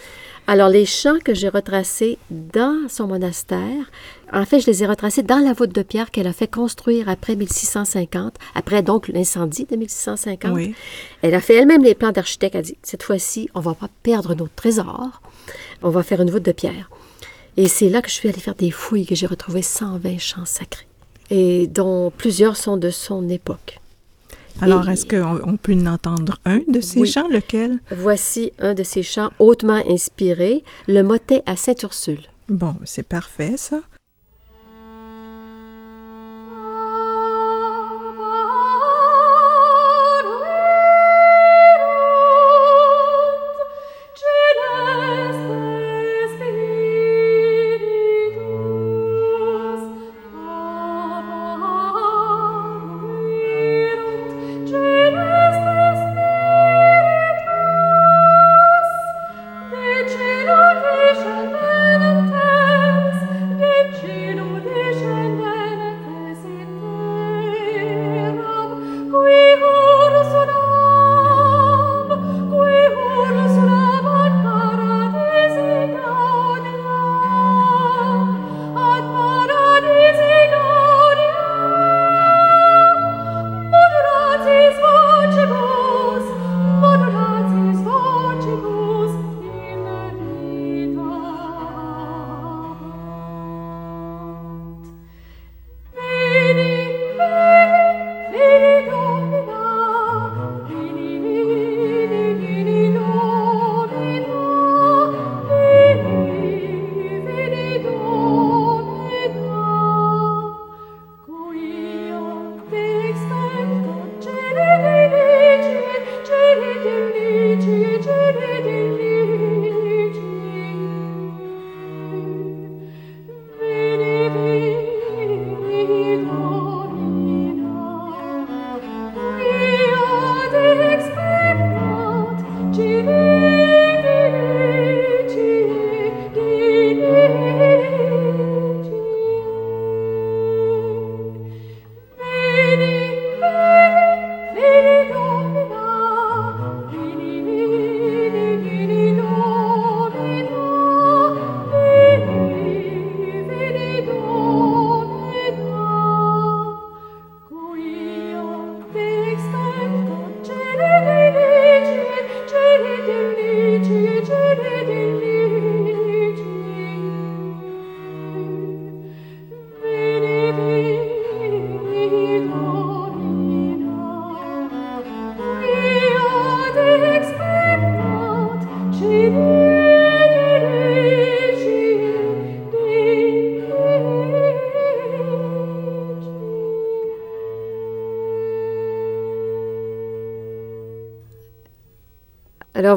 Alors, les chants que j'ai retracés dans son monastère, en fait, je les ai retracés dans la voûte de pierre qu'elle a fait construire après 1650, après donc l'incendie de 1650. Oui. Elle a fait elle-même les plans d'architecte. Elle a dit, cette fois-ci, on va pas perdre notre trésor, on va faire une voûte de pierre. Et c'est là que je suis allée faire des fouilles, que j'ai retrouvé 120 chants sacrés, et dont plusieurs sont de son époque. Alors, est-ce qu'on on peut en entendre un de ces Oui. chants, lequel? Voici un de ces chants hautement inspirés, le motet à Sainte-Ursule. Bon, c'est parfait, ça.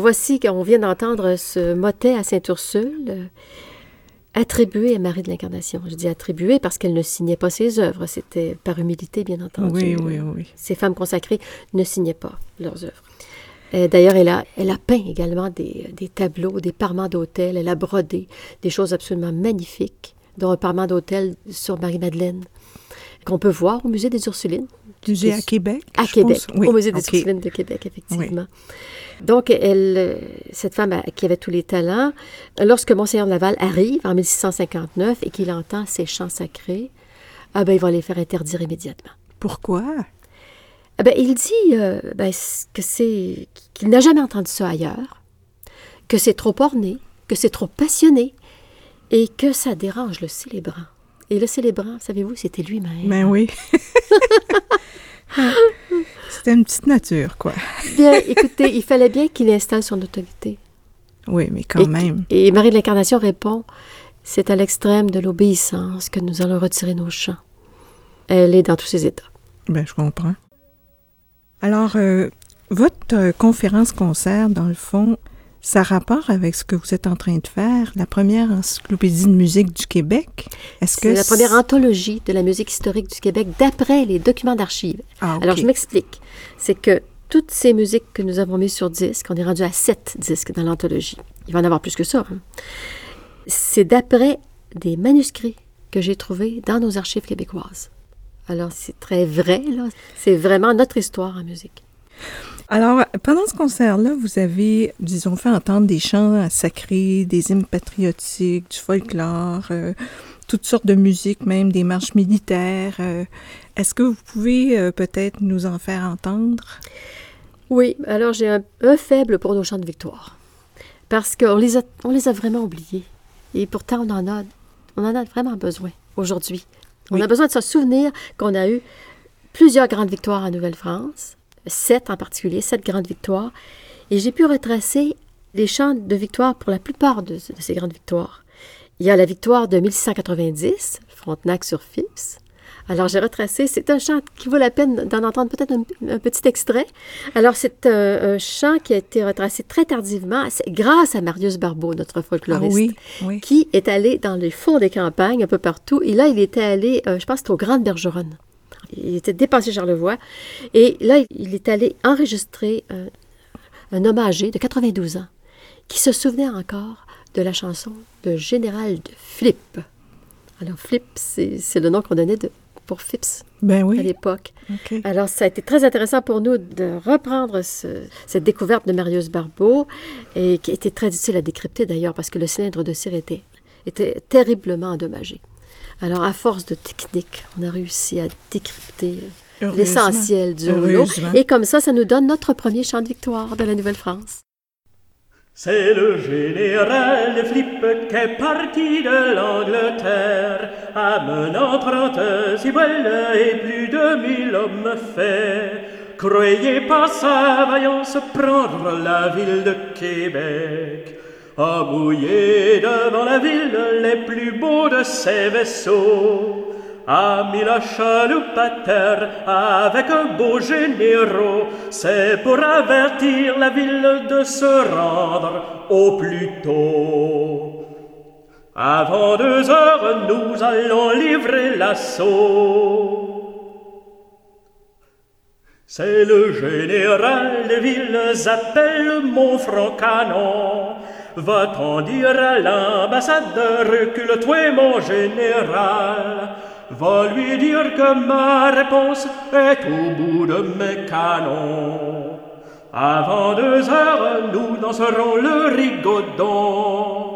Voici qu'on vient d'entendre ce motet à Sainte-Ursule, euh, attribué à Marie de l'Incarnation. Je dis attribué parce qu'elle ne signait pas ses œuvres, c'était par humilité, bien entendu. Oui, oui, oui. Ces femmes consacrées ne signaient pas leurs œuvres. Euh, D'ailleurs, elle a, elle a peint également des, des tableaux, des parements d'hôtel, elle a brodé des choses absolument magnifiques, dont un parement d'hôtel sur Marie-Madeleine, qu'on peut voir au musée des Ursulines. Musée à Québec? À je Québec, pense. Oui, au musée des ok. Ursulines de Québec, effectivement. Donc, elle, euh, cette femme a- qui avait tous les talents, lorsque Monseigneur de Laval arrive en 1659 et qu'il entend ces chants sacrés, ah ben, il va les faire interdire immédiatement. Pourquoi? Ah ben, il dit euh, ben, que c'est qu'il n'a jamais entendu ça ailleurs, que c'est trop orné, que c'est trop passionné et que ça dérange le célébrant. Et le célébrant, savez-vous, c'était lui-même. Ben oui. [laughs] C'était une petite nature, quoi. Bien, écoutez, il fallait bien qu'il installe son autorité. Oui, mais quand et, même. Et Marie de l'Incarnation répond C'est à l'extrême de l'obéissance que nous allons retirer nos chants. Elle est dans tous ses états. Ben, je comprends. Alors, euh, votre euh, conférence-concert, dans le fond, ça a rapport avec ce que vous êtes en train de faire, la première encyclopédie de musique du Québec. Est-ce que C'est la première anthologie de la musique historique du Québec d'après les documents d'archives. Ah. Alors, je m'explique. C'est que toutes ces musiques que nous avons mises sur disque, on est rendu à sept disques dans l'anthologie. Il va en avoir plus que ça. hein. C'est d'après des manuscrits que j'ai trouvés dans nos archives québécoises. Alors, c'est très vrai, là. C'est vraiment notre histoire en musique. Alors, pendant ce concert-là, vous avez, disons, fait entendre des chants sacrés, des hymnes patriotiques, du folklore, euh, toutes sortes de musiques, même des marches militaires. euh. Est-ce que vous pouvez euh, peut-être nous en faire entendre? Oui, alors j'ai un, un faible pour nos chants de victoire. Parce qu'on les a, on les a vraiment oubliés. Et pourtant, on en a, on en a vraiment besoin aujourd'hui. On Oui. a besoin de se souvenir qu'on a eu plusieurs grandes victoires en Nouvelle-France, sept en particulier, sept grandes victoires. Et j'ai pu retracer les chants de victoire pour la plupart de, de ces grandes victoires. Il y a la victoire de 1690, Frontenac sur Phipps. Alors, j'ai retracé, c'est un chant qui vaut la peine d'en entendre peut-être un, un petit extrait. Alors, c'est un, un chant qui a été retracé très tardivement, c'est grâce à Marius Barbeau, notre Ah folkloriste, oui, oui. qui est allé dans les fonds des campagnes, un peu partout. Et là, il était allé, euh, je pense, aux Grandes Bergeronnes. Il était dépassé Charlevoix. Et là, il est allé enregistrer un, un homme âgé de 92 ans qui se souvenait encore de la chanson de Général de Flip. Alors, Flip, c'est le nom qu'on donnait de, pour Phipps Ben à l'époque. Alors, ça a été très intéressant pour nous de reprendre ce- cette découverte de Marius Barbeau, et qui était très difficile à décrypter d'ailleurs, parce que le cylindre de cire était, était terriblement endommagé. Alors, à force de technique, on a réussi à décrypter l'essentiel du rouleau. Et comme ça, ça nous donne notre premier chant de victoire de la Nouvelle-France. C'est le général de Flippe qui est parti de l'Angleterre, amenant trente cibelles et plus de mille hommes faits. Croyez pas sa vaillance prendre la ville de Québec, a mouillé devant la ville les plus beaux de ses vaisseaux a mis la chaloupe à avec un beau généraux. C'est pour avertir la ville de se rendre au plus tôt. Avant deux heures, nous allons livrer l'assaut. C'est le général de ville appelle mon franc canon. Va-t'en dire à l'ambassadeur, recule-toi mon général. Va lui dire que ma réponse est au bout de mes canons. Avant deux heures, nous danserons le rigodon.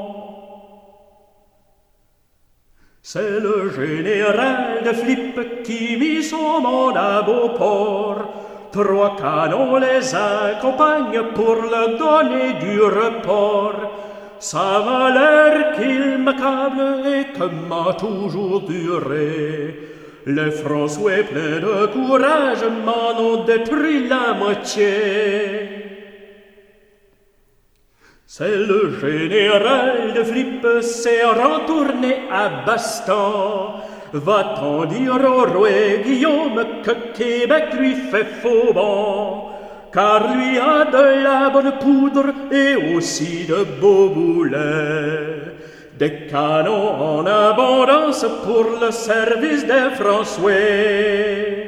C'est le général de Flippe qui mit son monde à Beauport. Trois canons les accompagnent pour le donner du report. Ça m'a l'air qu'il m'accable et que m'a toujours duré. Les François pleins de courage m'en ont détruit la moitié. C'est le général de Flippe s'est retourné à Bastan. Va-t'en dire au roi Guillaume que Québec lui fait faux bon. car lui a de la bonne poudre et aussi de beaux boulets. Des canons en abondance pour le service des Français.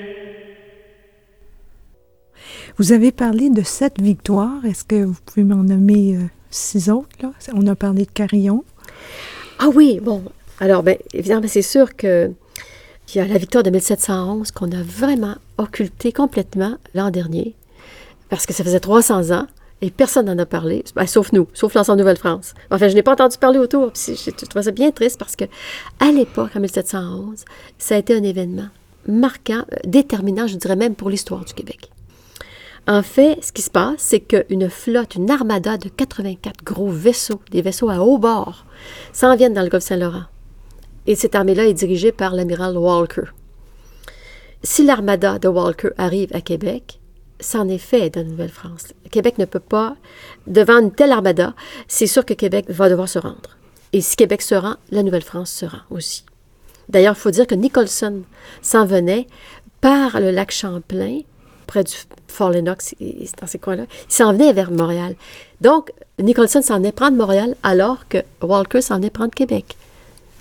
Vous avez parlé de sept victoires. Est-ce que vous pouvez m'en nommer euh, six autres? Là? On a parlé de Carillon. Ah oui, bon. Alors, bien, évidemment, c'est sûr que il y a la victoire de 1711 qu'on a vraiment occultée complètement l'an dernier, parce que ça faisait 300 ans et personne n'en a parlé, ben, sauf nous, sauf l'ensemble Nouvelle-France. Enfin, je n'ai pas entendu parler autour. Puis je trouvais ça bien triste parce que à l'époque, en 1711, ça a été un événement marquant, euh, déterminant, je dirais même pour l'histoire du Québec. En fait, ce qui se passe, c'est qu'une flotte, une armada de 84 gros vaisseaux, des vaisseaux à haut bord, s'en viennent dans le golfe Saint-Laurent. Et cette armée-là est dirigée par l'amiral Walker. Si l'armada de Walker arrive à Québec, c'en est fait de Nouvelle-France. Québec ne peut pas, devant une telle armada, c'est sûr que Québec va devoir se rendre. Et si Québec se rend, la Nouvelle-France se rend aussi. D'ailleurs, il faut dire que Nicholson s'en venait par le lac Champlain près du Fort Lennox, dans ces coins-là. Il s'en venait vers Montréal. Donc, Nicholson s'en est prendre Montréal alors que Walker s'en est prendre Québec.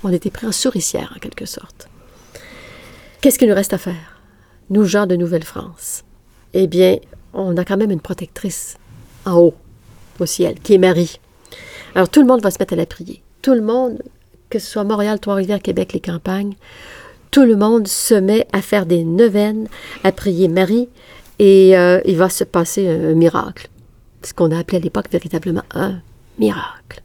On était pris en souricière, en quelque sorte. Qu'est-ce qu'il nous reste à faire, nous, gens de Nouvelle-France? Eh bien, on a quand même une protectrice en haut, au ciel, qui est Marie. Alors, tout le monde va se mettre à la prier. Tout le monde, que ce soit Montréal, Trois-Rivières, Québec, les campagnes, tout le monde se met à faire des neuvaines, à prier Marie, et euh, il va se passer un, miracle. Ce qu'on a appelé à l'époque véritablement un miracle.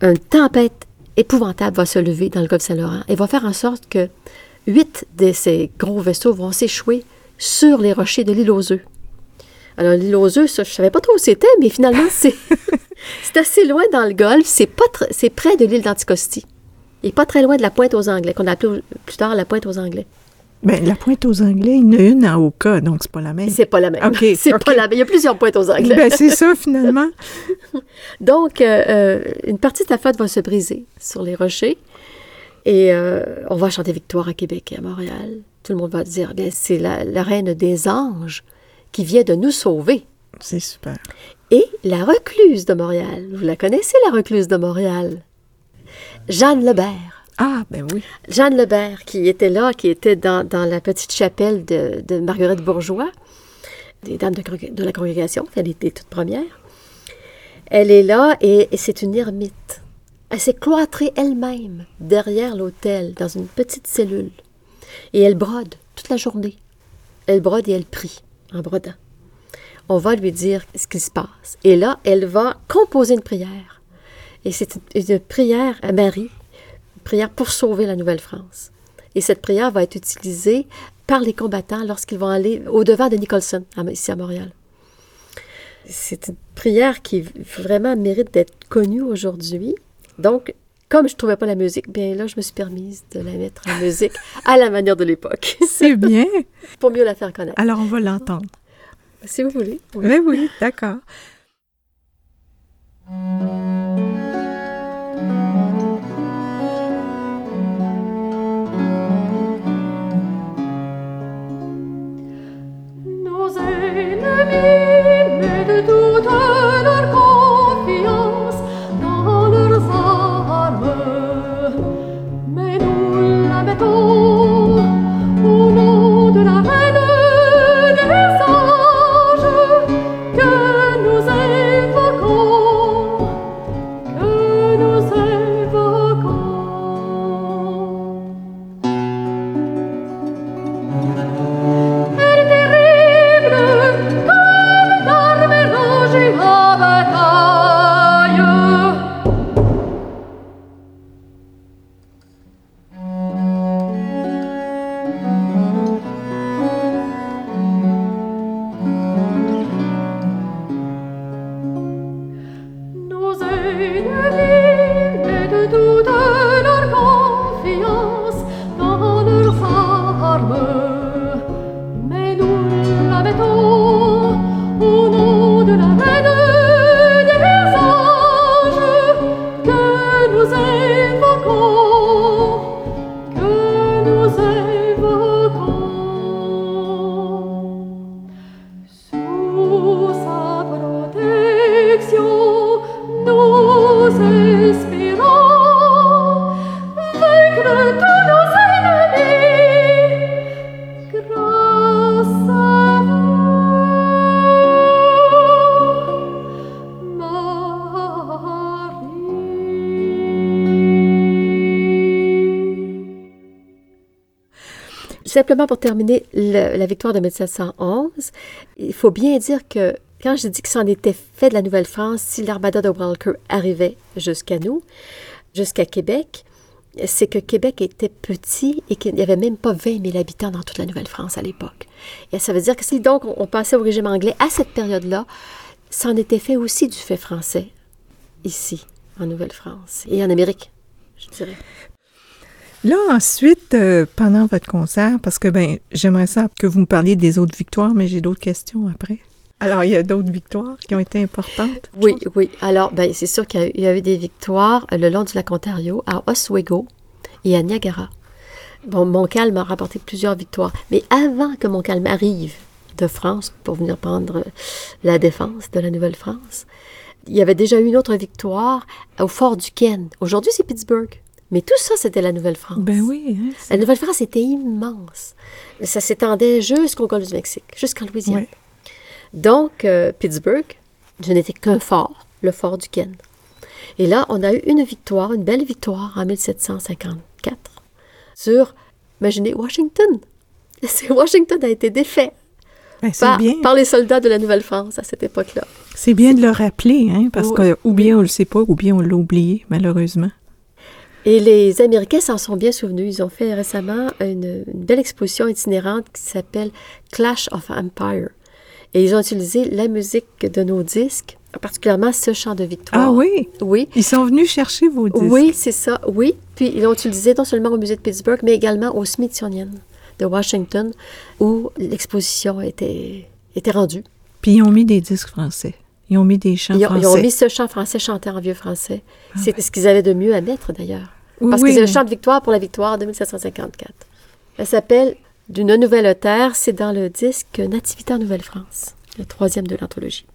Une tempête épouvantable va se lever dans le golfe Saint-Laurent et va faire en sorte que huit de ces gros vaisseaux vont s'échouer sur les rochers de l'île aux œufs. Alors, l'île aux œufs, ça, je savais pas trop où c'était, mais finalement, [laughs] c'est, c'est assez loin dans le golfe. C'est, pas c'est près de l'île d'Anticosti. Et pas très loin de la pointe aux Anglais, qu'on a appelé plus tard la pointe aux Anglais. Bien, la pointe aux Anglais, il y en a une à Oka, donc c'est pas la même. C'est pas la même. OK. C'est pas la même. Il y a plusieurs pointes aux Anglais. Ben, c'est ça, finalement. [laughs] Donc, euh, euh, une partie de la flotte va se briser sur les rochers et euh, on va chanter victoire à Québec et à Montréal. Tout le monde va dire, bien, c'est la, la reine des anges qui vient de nous sauver. C'est super. Et la recluse de Montréal. Vous la connaissez, la recluse de Montréal? Jeanne Lebert. Ah, ben oui. Jeanne Lebert, qui était là, qui était dans, dans la petite chapelle de, de Marguerite Bourgeois, des dames de, la congrégation, elle était toute première. Elle est là et, c'est une ermite. Elle s'est cloîtrée elle-même derrière l'autel, dans une petite cellule. Et elle brode toute la journée. Elle brode et elle prie en brodant. On va lui dire ce qui se passe. Et là, elle va composer une prière. Et c'est une, une prière à Marie, prière pour sauver la Nouvelle-France. Et cette prière va être utilisée par les combattants lorsqu'ils vont aller au-devant de Nicholson, ici à Montréal. C'est une prière qui vraiment mérite d'être connue aujourd'hui. Donc, comme je ne trouvais pas la musique, bien là, je me suis permise de la mettre en musique [laughs] à la manière de l'époque, C'est bien. [laughs] pour mieux la faire connaître. Alors, on va l'entendre. Si vous voulez. Oui. Oui, oui, d'accord. Simplement pour terminer la victoire de 1711, il faut bien dire que quand je dis que c'en était fait de la Nouvelle-France, si l'armada de Walker arrivait jusqu'à nous, jusqu'à Québec, c'est que Québec était petit et qu'il n'y avait même pas 20 000 habitants dans toute la Nouvelle-France à l'époque. Et ça veut dire que si donc on passait au régime anglais à cette période-là, c'en était fait aussi du fait français ici, en Nouvelle-France et en Amérique, je dirais. Là, ensuite, euh, pendant votre concert, parce que ben, j'aimerais ça que vous me parliez des autres victoires, mais j'ai d'autres questions après. Alors, il y a d'autres victoires qui ont été importantes. Oui, oui. Alors, ben, c'est sûr qu'il y a eu- des victoires euh, le long du lac Ontario, à Oswego et à Niagara. Bon, Montcalm a rapporté plusieurs victoires. Mais avant que Montcalm arrive de France pour venir prendre euh, la défense de la Nouvelle-France, il y avait déjà eu une autre victoire au fort Duquesne. Aujourd'hui, c'est Pittsburgh. Mais tout ça, c'était la Nouvelle-France. Ben oui. hein, La Nouvelle-France était immense. Ça s'étendait jusqu'au golfe du Mexique, jusqu'en Louisiane. Ouais. Donc, euh, Pittsburgh, je n'étais qu'un fort, le fort du Ken. Et là, on a eu une victoire, une belle victoire en 1754 sur, imaginez, Washington. [laughs] C'est- Washington a été défait ben, par, bien. par les soldats de la Nouvelle-France à cette époque-là. C'est bien de le rappeler, hein, parce Oui. que ou bien on le sait pas, ou bien on l'a oublié, malheureusement. Et les Américains s'en sont bien souvenus. Ils ont fait récemment une, une belle exposition itinérante qui s'appelle Clash of Empire. Et ils ont utilisé la musique de nos disques, particulièrement ce chant de victoire. Ah oui? Oui. Ils sont venus chercher vos disques. Oui, c'est ça, oui. Puis ils l'ont utilisé non seulement au musée de Pittsburgh, mais également au Smithsonian de Washington, où l'exposition était, était rendue. Puis ils ont mis des disques français. Ils ont mis des chants Ils ont, français. ils ont mis ce chant français chanté en vieux français. C'est ce qu'ils avaient de mieux à mettre, d'ailleurs. Oui, Parce oui, que c'est le chant de victoire pour la victoire de 1754. Elle s'appelle D'une nouvelle terre. C'est dans le disque Nativité en Nouvelle-France, le troisième de l'anthologie.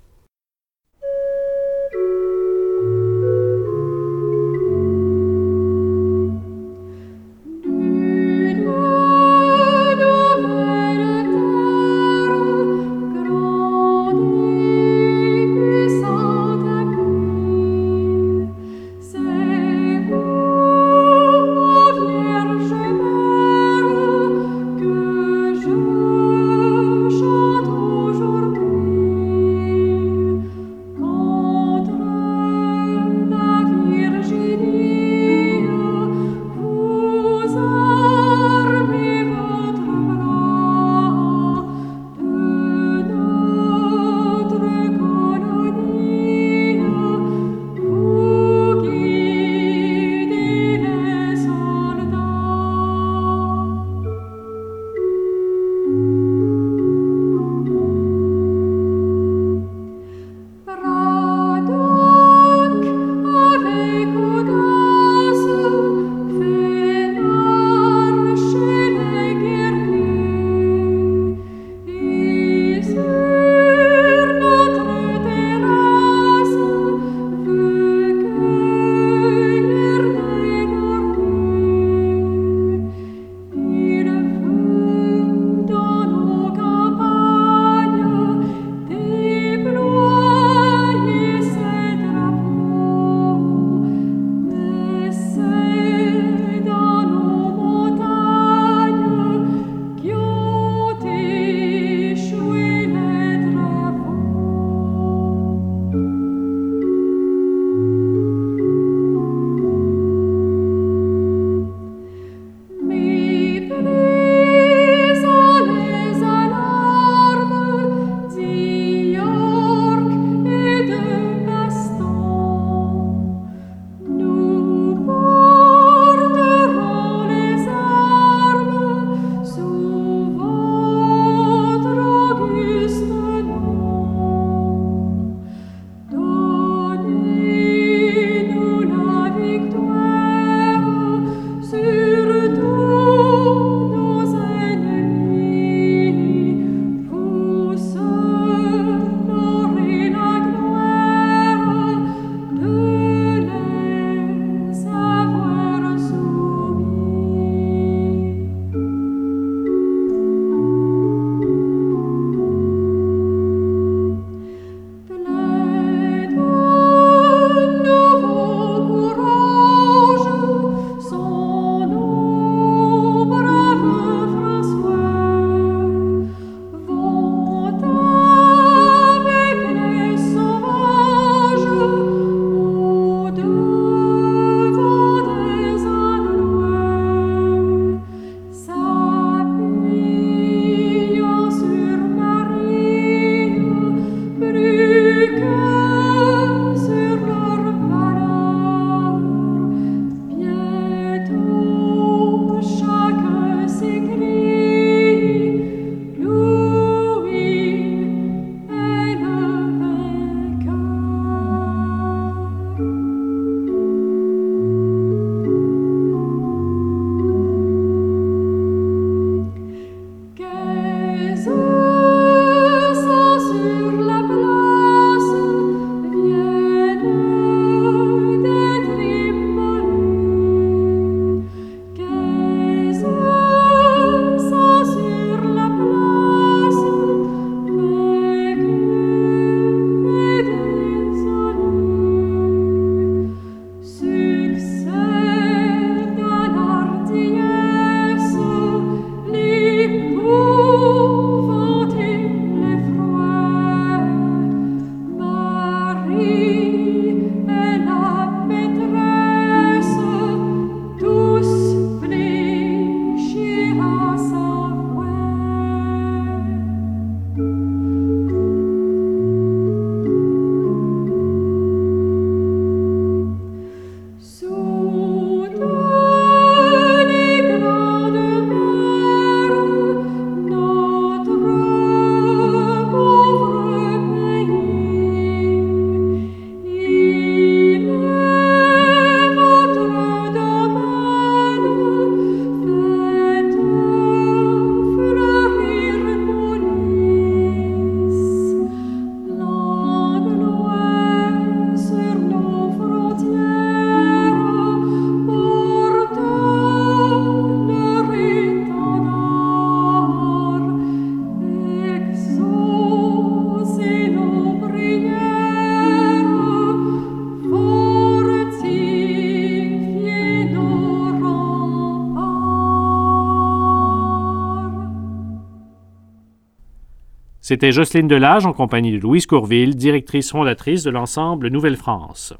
C'était Jocelyne Delage en compagnie de Louise Courville, directrice fondatrice de l'ensemble Nouvelle-France.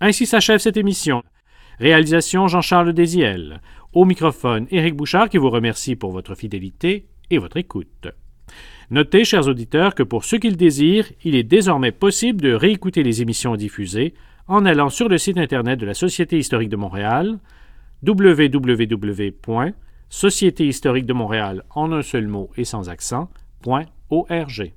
Ainsi s'achève cette émission. Réalisation Jean-Charles Désiel. Au microphone, Éric Bouchard qui vous remercie pour votre fidélité et votre écoute. Notez, chers auditeurs, que pour ceux qui le désirent, il est désormais possible de réécouter les émissions diffusées en allant sur le site Internet de la Société historique de Montréal, www.sociétéhistorique de Montréal en un seul mot et sans accent, .org.